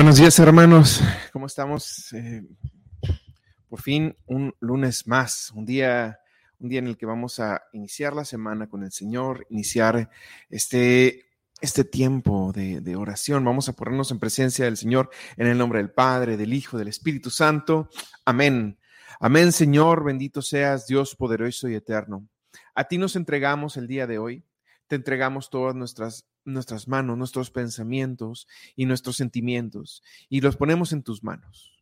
Buenos días hermanos, ¿cómo estamos? Eh, por fin un lunes más, un día, un día en el que vamos a iniciar la semana con el Señor, iniciar este, este tiempo de, de oración. Vamos a ponernos en presencia del Señor en el nombre del Padre, del Hijo, del Espíritu Santo. Amén. Amén, Señor, bendito seas Dios poderoso y eterno. A ti nos entregamos el día de hoy, te entregamos todas nuestras nuestras manos, nuestros pensamientos y nuestros sentimientos y los ponemos en tus manos.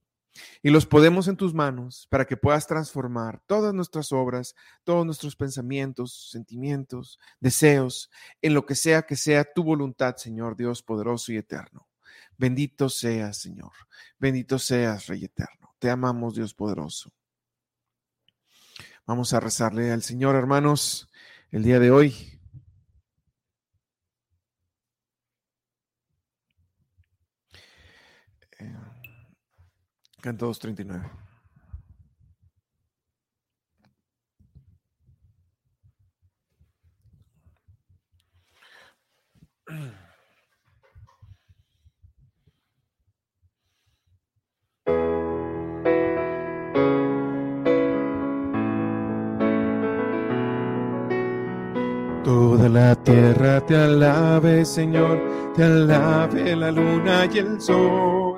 Y los podemos en tus manos para que puedas transformar todas nuestras obras, todos nuestros pensamientos, sentimientos, deseos, en lo que sea que sea tu voluntad, Señor Dios poderoso y eterno. Bendito seas, Señor. Bendito seas, Rey eterno. Te amamos, Dios poderoso. Vamos a rezarle al Señor, hermanos, el día de hoy. Canto 239. Toda la tierra te alabe, Señor, te alabe la luna y el sol.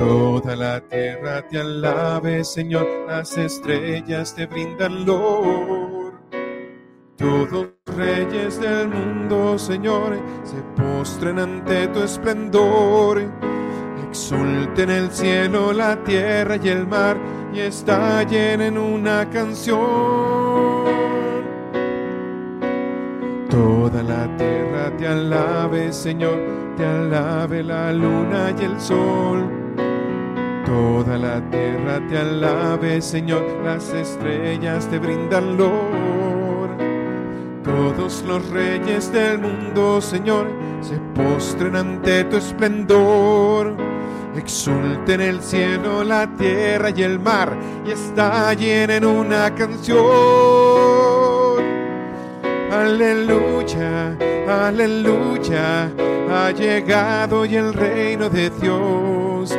Toda la tierra te alabe, Señor, las estrellas te brindan lor. Todos los reyes del mundo, Señor, se postren ante tu esplendor. Exulten el cielo, la tierra y el mar, y estallen en una canción. Toda la tierra te alabe, Señor, te alabe la luna y el sol. Toda la tierra te alabe, Señor, las estrellas te brindan lor. Todos los reyes del mundo, Señor, se postren ante tu esplendor. Exulten el cielo, la tierra y el mar, y estallen en una canción. Aleluya, aleluya, ha llegado y el reino de Dios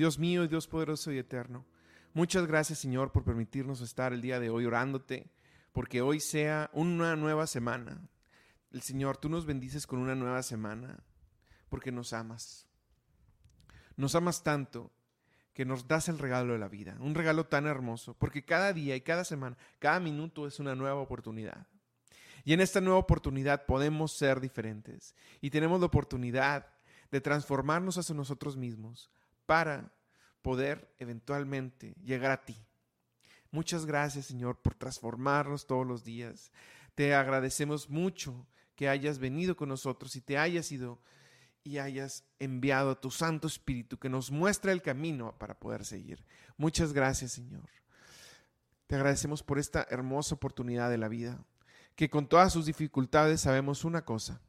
Dios mío y Dios poderoso y eterno, muchas gracias Señor por permitirnos estar el día de hoy orándote, porque hoy sea una nueva semana. El Señor, tú nos bendices con una nueva semana, porque nos amas. Nos amas tanto que nos das el regalo de la vida, un regalo tan hermoso, porque cada día y cada semana, cada minuto es una nueva oportunidad. Y en esta nueva oportunidad podemos ser diferentes y tenemos la oportunidad de transformarnos hacia nosotros mismos para poder eventualmente llegar a ti. Muchas gracias, Señor, por transformarnos todos los días. Te agradecemos mucho que hayas venido con nosotros y te hayas ido y hayas enviado a tu Santo Espíritu que nos muestra el camino para poder seguir. Muchas gracias, Señor. Te agradecemos por esta hermosa oportunidad de la vida, que con todas sus dificultades sabemos una cosa.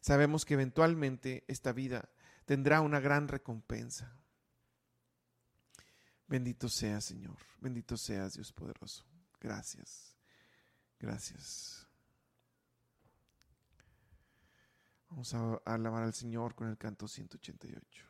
Sabemos que eventualmente esta vida tendrá una gran recompensa. Bendito seas, Señor. Bendito seas, Dios poderoso. Gracias. Gracias. Vamos a alabar al Señor con el canto 188.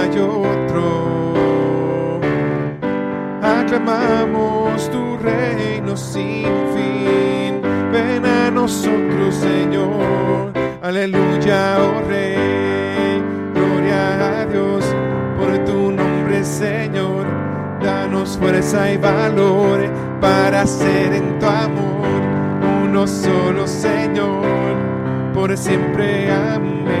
Aclamamos tu reino sin fin, ven a nosotros, Señor. Aleluya, oh Rey, gloria a Dios por tu nombre, Señor. Danos fuerza y valor para ser en tu amor uno solo, Señor, por siempre. Amén.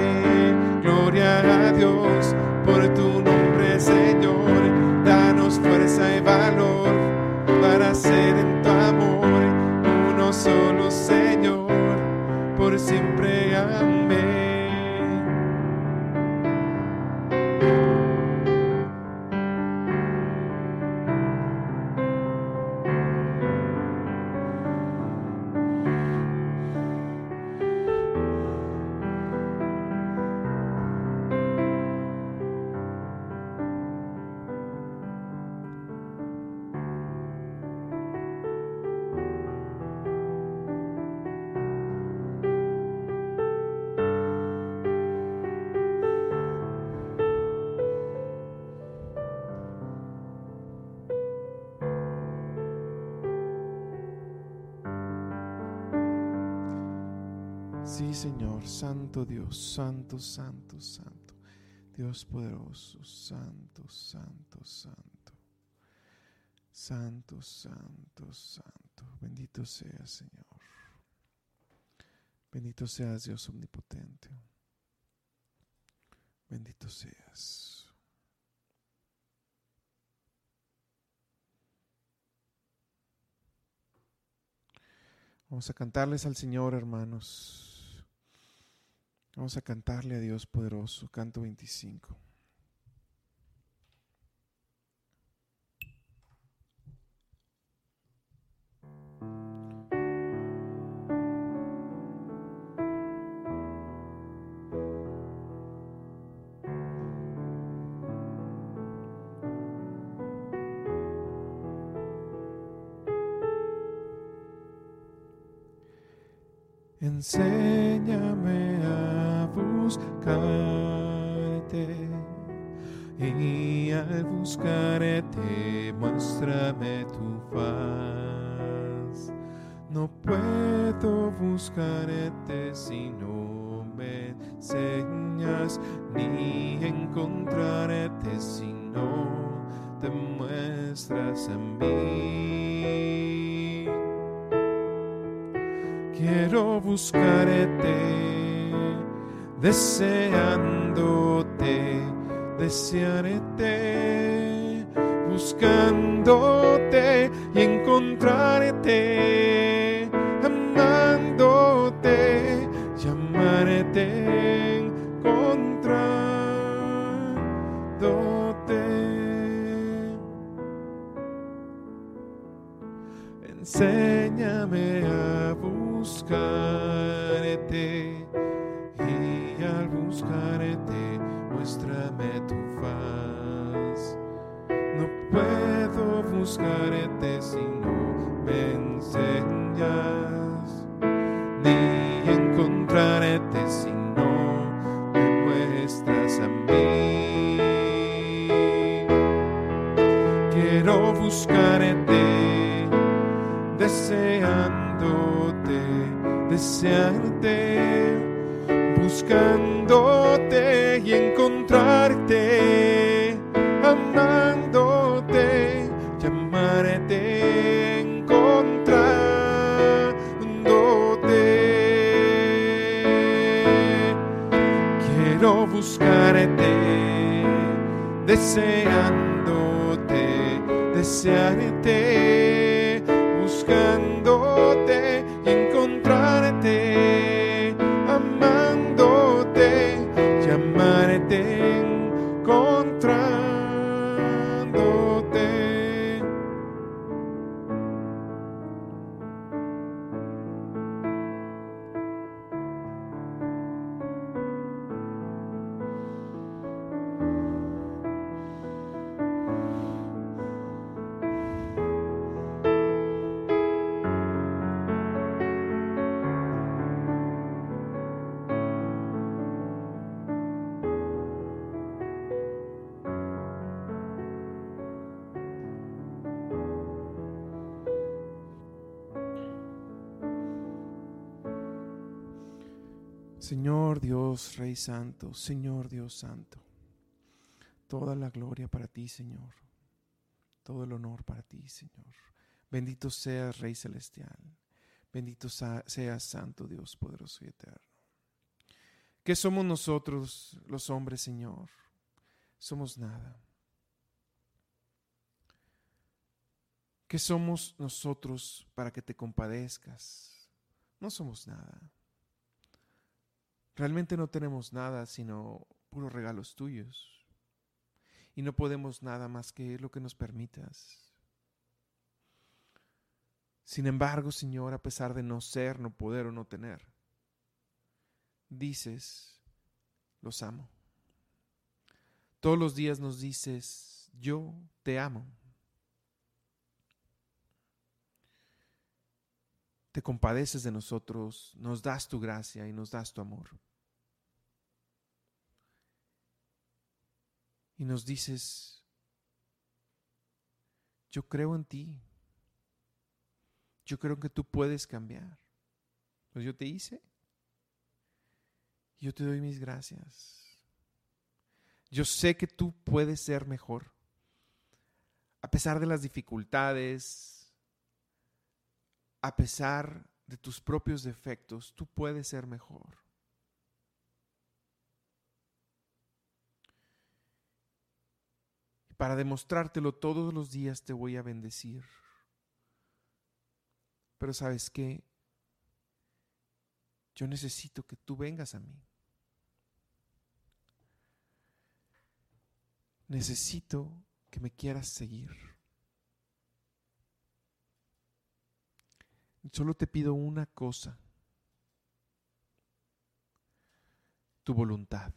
Para ser en tu amor uno solo, Señor, por siempre. Amén. Señor, Santo Dios, Santo, Santo, Santo, Dios poderoso, Santo, Santo, Santo, Santo, Santo, Santo, bendito seas, Señor. Bendito seas, Dios omnipotente. Bendito seas. Vamos a cantarles al Señor, hermanos. Vamos a cantarle a Dios poderoso. Canto 25. Enséñame al buscarte muéstrame tu faz. No puedo buscarte si no me enseñas ni encontrarte si no te muestras a mí. Quiero buscarte, deseándote, desearte, buscándote Señor Dios, Rey Santo, Señor Dios Santo, toda la gloria para ti, Señor, todo el honor para ti, Señor. Bendito seas, Rey Celestial, bendito seas, Santo Dios, poderoso y eterno. ¿Qué somos nosotros los hombres, Señor? Somos nada. ¿Qué somos nosotros para que te compadezcas? No somos nada. Realmente no tenemos nada sino puros regalos tuyos. Y no podemos nada más que lo que nos permitas. Sin embargo, Señor, a pesar de no ser, no poder o no tener, dices, los amo. Todos los días nos dices, yo te amo. Te compadeces de nosotros, nos das tu gracia y nos das tu amor. Y nos dices, yo creo en ti. Yo creo que tú puedes cambiar. Pues yo te hice. Yo te doy mis gracias. Yo sé que tú puedes ser mejor. A pesar de las dificultades, a pesar de tus propios defectos, tú puedes ser mejor. Para demostrártelo todos los días te voy a bendecir. Pero sabes qué? Yo necesito que tú vengas a mí. Necesito que me quieras seguir. Solo te pido una cosa. Tu voluntad.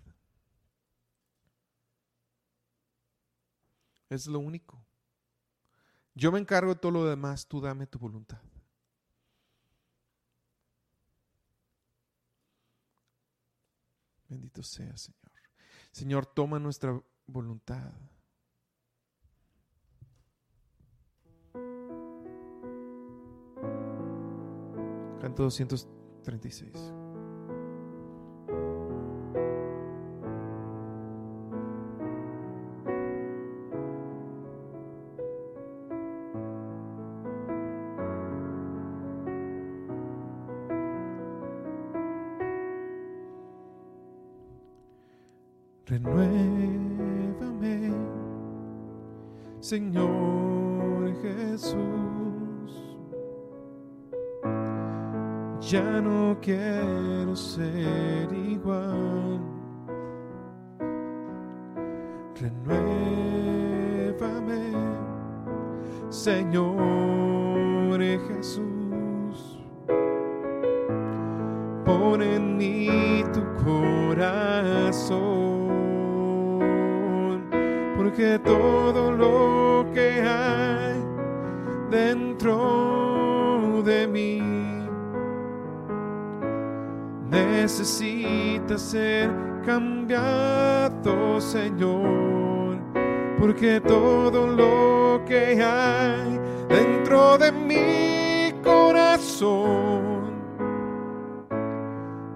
Es lo único. Yo me encargo de todo lo demás, tú dame tu voluntad. Bendito sea, Señor. Señor, toma nuestra voluntad. Canto 236. Jesús. Pon en mí tu corazón, porque todo lo que hay dentro de mí necesita ser cambiado, Señor, porque todo lo que hay dentro de mi corazón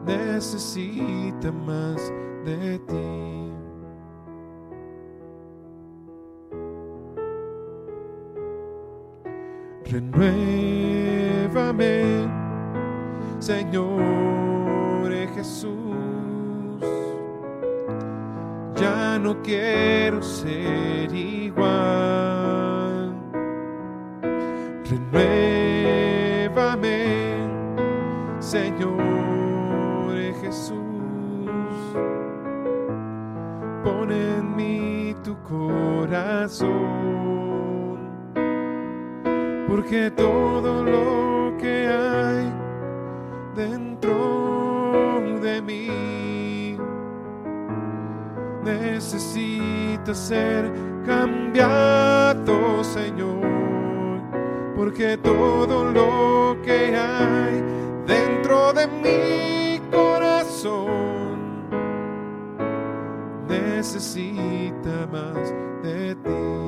necesita más de ti. Renuévame, Señor Jesús. Ya no quiero ser igual. Señor Jesús. Pon en mí tu corazón porque todo lo que hay dentro de mí necesita ser cambiado, Señor, porque todo lo que hay dentro de mi corazón necesita más de ti.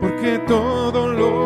porque todo lo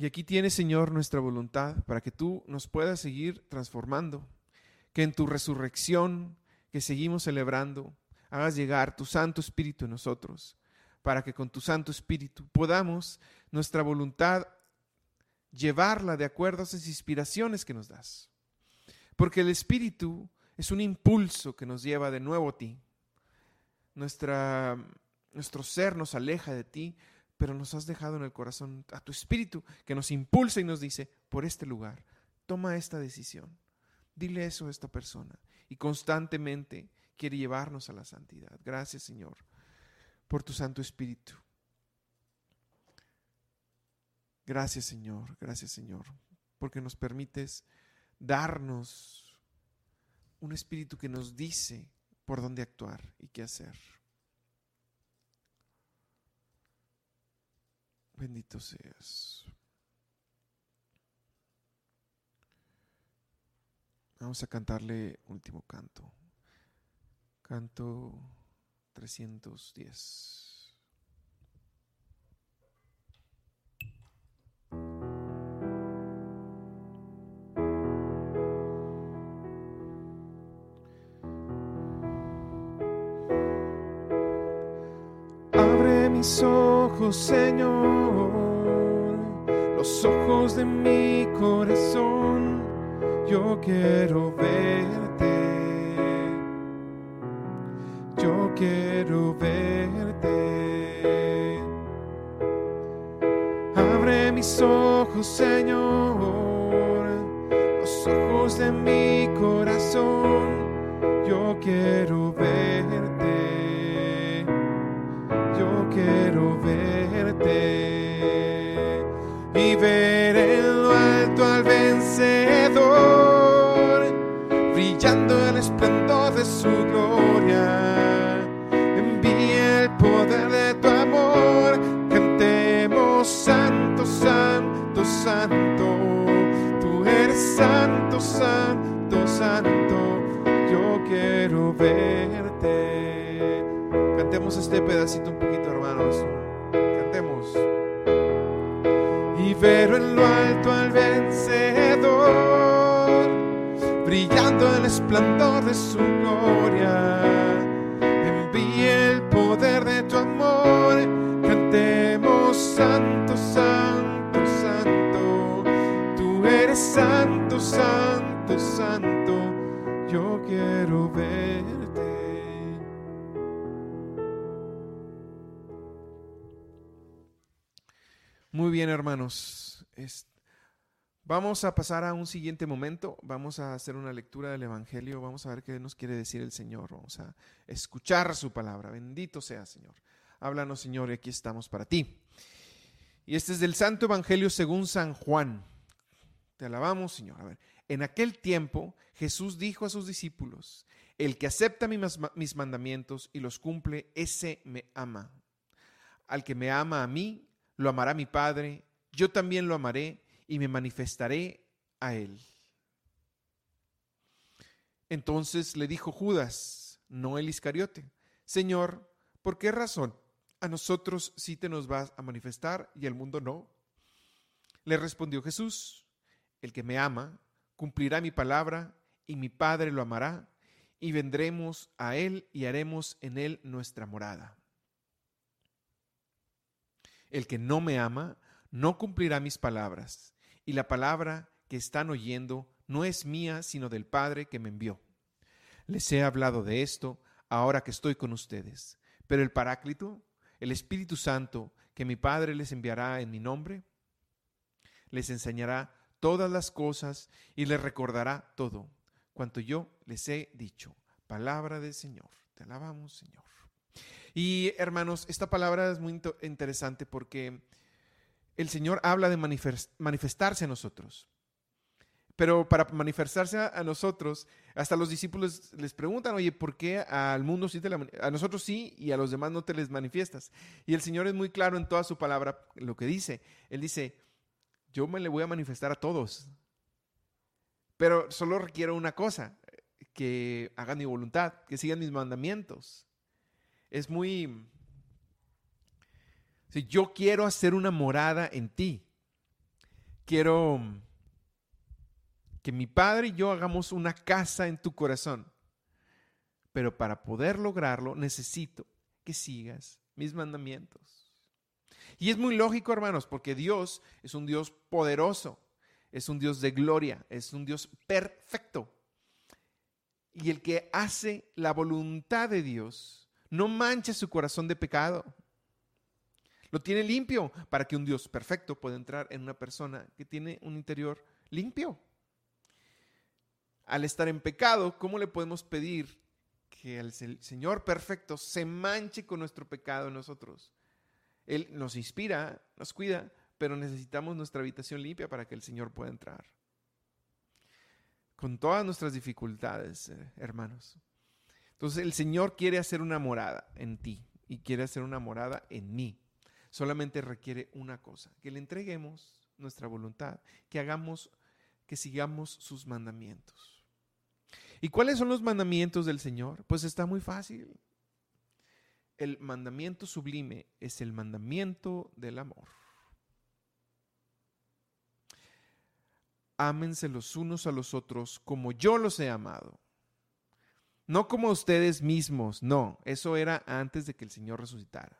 Y aquí tienes, Señor, nuestra voluntad para que tú nos puedas seguir transformando, que en tu resurrección que seguimos celebrando, hagas llegar tu Santo Espíritu en nosotros, para que con tu Santo Espíritu podamos nuestra voluntad llevarla de acuerdo a esas inspiraciones que nos das. Porque el Espíritu es un impulso que nos lleva de nuevo a ti. Nuestro ser nos aleja de ti, pero nos has dejado en el corazón a tu espíritu que nos impulsa y nos dice, por este lugar, toma esta decisión. Dile eso a esta persona. Y constantemente quiere llevarnos a la santidad. Gracias Señor por tu Santo Espíritu. Gracias Señor, gracias Señor, porque nos permites darnos un espíritu que nos dice por dónde actuar y qué hacer. Bendito seas. Vamos a cantarle último canto. Canto 310. Abre mis Señor, los ojos de mi corazón. Yo quiero verte. Yo quiero verte. Abre mis ojos, Señor, los ojos de mi corazón. Yo quiero verte. este pedacito un poquito, hermanos. Cantemos. Y ver en lo alto al vencedor, brillando el esplendor de su gloria. Envíe el poder de tu amor, cantemos santo, santo, santo. Tú eres santo, santo, santo. Yo quiero verte. Muy bien, hermanos. Vamos a pasar a un siguiente momento. Vamos a hacer una lectura del Evangelio. Vamos a ver qué nos quiere decir el Señor. Vamos a escuchar su palabra. Bendito sea, Señor. Háblanos, Señor, y aquí estamos para ti. Y este es del Santo Evangelio según San Juan. Te alabamos, Señor. A ver, en aquel tiempo Jesús dijo a sus discípulos, el que acepta mis mandamientos y los cumple, ese me ama. Al que me ama a mí, lo amará mi Padre, yo también lo amaré y me manifestaré a él. Entonces le dijo Judas, no el Iscariote, Señor, ¿por qué razón a nosotros sí te nos vas a manifestar y al mundo no? Le respondió Jesús, el que me ama cumplirá mi palabra y mi Padre lo amará y vendremos a él y haremos en él nuestra morada. El que no me ama no cumplirá mis palabras, y la palabra que están oyendo no es mía, sino del Padre que me envió. Les he hablado de esto ahora que estoy con ustedes, pero el Paráclito, el Espíritu Santo, que mi Padre les enviará en mi nombre, les enseñará todas las cosas y les recordará todo cuanto yo les he dicho. Palabra del Señor. Te alabamos, Señor. Y hermanos, esta palabra es muy interesante porque el Señor habla de manifestarse a nosotros. Pero para manifestarse a nosotros, hasta los discípulos les preguntan, oye, ¿por qué al mundo sí te la, a nosotros sí y a los demás no te les manifiestas? Y el Señor es muy claro en toda su palabra lo que dice. Él dice, yo me le voy a manifestar a todos. Pero solo requiero una cosa, que hagan mi voluntad, que sigan mis mandamientos es muy... Si yo quiero hacer una morada en ti. Quiero que mi padre y yo hagamos una casa en tu corazón. Pero para poder lograrlo necesito que sigas mis mandamientos. Y es muy lógico, hermanos, porque Dios es un Dios poderoso, es un Dios de gloria, es un Dios perfecto. Y el que hace la voluntad de Dios no mancha su corazón de pecado. Lo tiene limpio para que un Dios perfecto pueda entrar en una persona que tiene un interior limpio. Al estar en pecado, ¿cómo le podemos pedir que el Señor perfecto se manche con nuestro pecado en nosotros? Él nos inspira, nos cuida, pero necesitamos nuestra habitación limpia para que el Señor pueda entrar. Con todas nuestras dificultades, eh, hermanos. Entonces el Señor quiere hacer una morada en ti y quiere hacer una morada en mí. Solamente requiere una cosa, que le entreguemos nuestra voluntad, que hagamos, que sigamos sus mandamientos. ¿Y cuáles son los mandamientos del Señor? Pues está muy fácil. El mandamiento sublime es el mandamiento del amor. Ámense los unos a los otros como yo los he amado. No como ustedes mismos, no, eso era antes de que el Señor resucitara.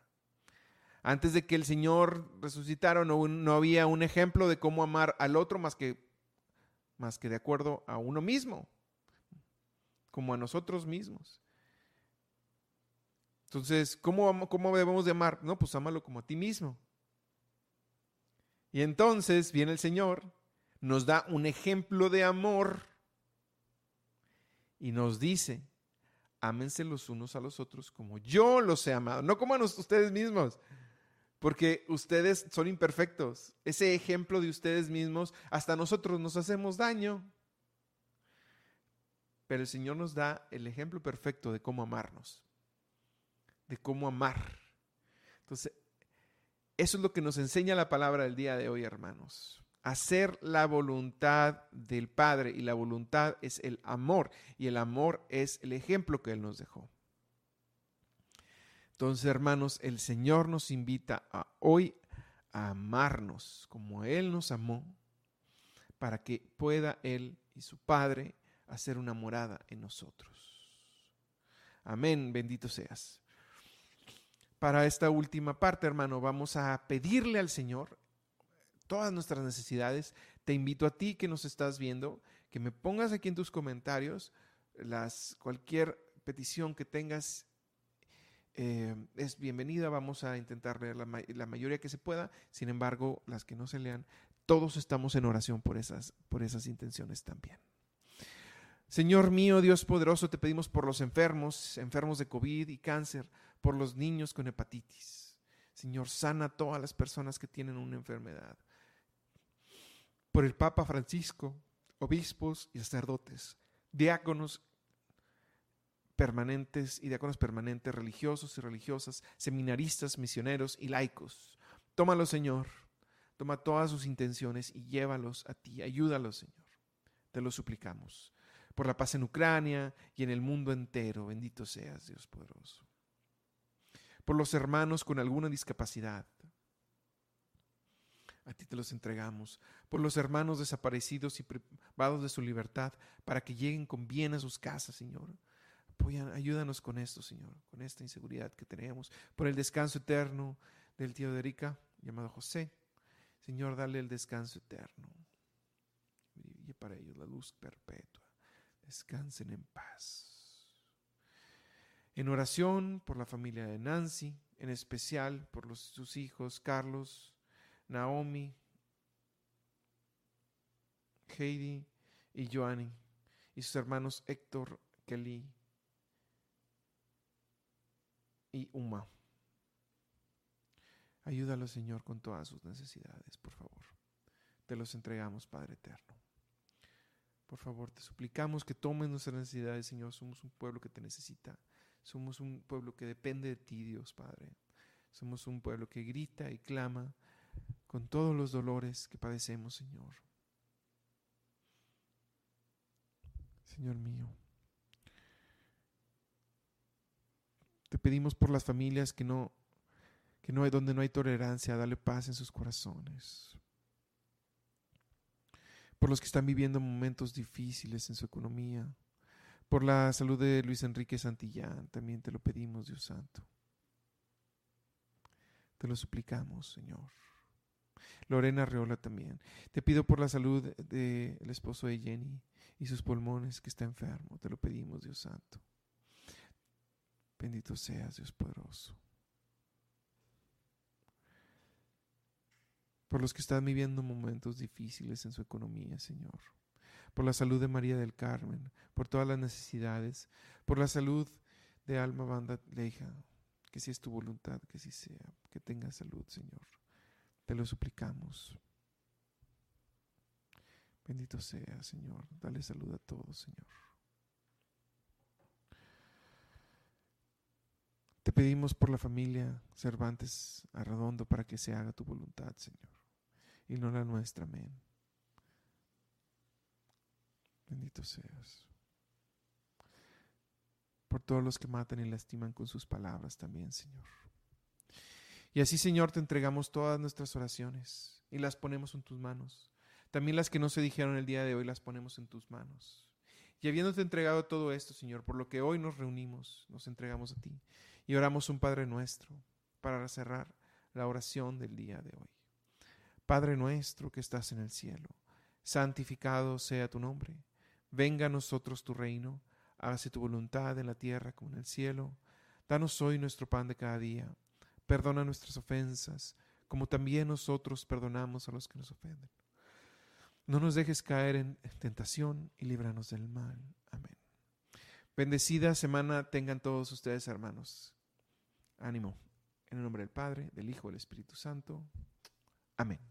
Antes de que el Señor resucitara no, había un ejemplo de cómo amar al otro más que, más que de acuerdo a uno mismo, como a nosotros mismos. Entonces, ¿cómo, ¿cómo debemos de amar? No, pues ámalo como a ti mismo. Y entonces viene el Señor, nos da un ejemplo de amor y nos dice, ámense los unos a los otros como yo los he amado, no como a ustedes mismos, porque ustedes son imperfectos. Ese ejemplo de ustedes mismos, hasta nosotros nos hacemos daño. Pero el Señor nos da el ejemplo perfecto de cómo amarnos, de cómo amar. Entonces, eso es lo que nos enseña la palabra del día de hoy, hermanos hacer la voluntad del Padre y la voluntad es el amor y el amor es el ejemplo que Él nos dejó. Entonces, hermanos, el Señor nos invita hoy a amarnos como Él nos amó para que pueda Él y su Padre hacer una morada en nosotros. Amén, bendito seas. Para esta última parte, hermano, vamos a pedirle al Señor todas nuestras necesidades. Te invito a ti que nos estás viendo, que me pongas aquí en tus comentarios las, cualquier petición que tengas. Eh, es bienvenida, vamos a intentar leer la, mayoría que se pueda, sin embargo, las que no se lean, todos estamos en oración por esas, por esas intenciones también. Señor mío, Dios poderoso, te pedimos por los enfermos, enfermos de COVID y cáncer, por los niños con hepatitis. Señor, sana a todas las personas que tienen una enfermedad. Por el Papa Francisco, obispos y sacerdotes, diáconos permanentes y diáconos permanentes, religiosos y religiosas, seminaristas, misioneros y laicos. Tómalo, Señor. Toma todas sus intenciones y llévalos a ti. Ayúdalos, Señor. Te lo suplicamos por la paz en Ucrania y en el mundo entero. Bendito seas, Dios poderoso. Por los hermanos con alguna discapacidad. A ti te los entregamos. Por los hermanos desaparecidos y privados de su libertad, para que lleguen con bien a sus casas, Señor. ayúdanos con esto, Señor, con esta inseguridad que tenemos. Por el descanso eterno del tío de Erika, llamado José. Señor, dale el descanso eterno. Y para ellos la luz perpetua descansen en paz. En oración por la familia de Nancy, en especial por sus hijos Carlos, Naomi, Heidi y Joanny, y sus hermanos Héctor, Kelly y Uma. Ayúdalo, Señor, con todas sus necesidades, por favor. Te los entregamos, Padre Eterno. Por favor, te suplicamos que tomes nuestras necesidades, Señor. Somos un pueblo que te necesita. Somos un pueblo que depende de ti, Dios Padre. Somos un pueblo que grita y clama con todos los dolores que padecemos, Señor. Señor mío, te pedimos por las familias que no, que no hay donde no hay tolerancia, dale paz en sus corazones por los que están viviendo momentos difíciles en su economía, por la salud de Luis Enrique Santillán, también te lo pedimos, Dios Santo. Te lo suplicamos, Señor. Lorena Reola también. Te pido por la salud del esposo de Jenny y sus pulmones que está enfermo. Te lo pedimos, Dios Santo. Bendito seas, Dios poderoso. por los que están viviendo momentos difíciles en su economía, Señor, por la salud de María del Carmen, por todas las necesidades, por la salud de Alma Banda Leija, que si es tu voluntad, que si sea, que tenga salud, Señor. Te lo suplicamos. Bendito sea, Señor. Dale salud a todos, Señor. Te pedimos por la familia Cervantes Arredondo para que se haga tu voluntad, Señor y no la nuestra. Amén. Bendito seas. Por todos los que matan y lastiman con sus palabras también, Señor. Y así, Señor, te entregamos todas nuestras oraciones y las ponemos en tus manos. También las que no se dijeron el día de hoy las ponemos en tus manos. Y habiéndote entregado todo esto, Señor, por lo que hoy nos reunimos, nos entregamos a ti y oramos un Padre nuestro para cerrar la oración del día de hoy. Padre nuestro que estás en el cielo, santificado sea tu nombre. Venga a nosotros tu reino, hágase tu voluntad en la tierra como en el cielo. Danos hoy nuestro pan de cada día. Perdona nuestras ofensas, como también nosotros perdonamos a los que nos ofenden. No nos dejes caer en tentación y líbranos del mal. Amén. Bendecida semana tengan todos ustedes, hermanos. Ánimo. En el nombre del Padre, del Hijo del Espíritu Santo. Amén.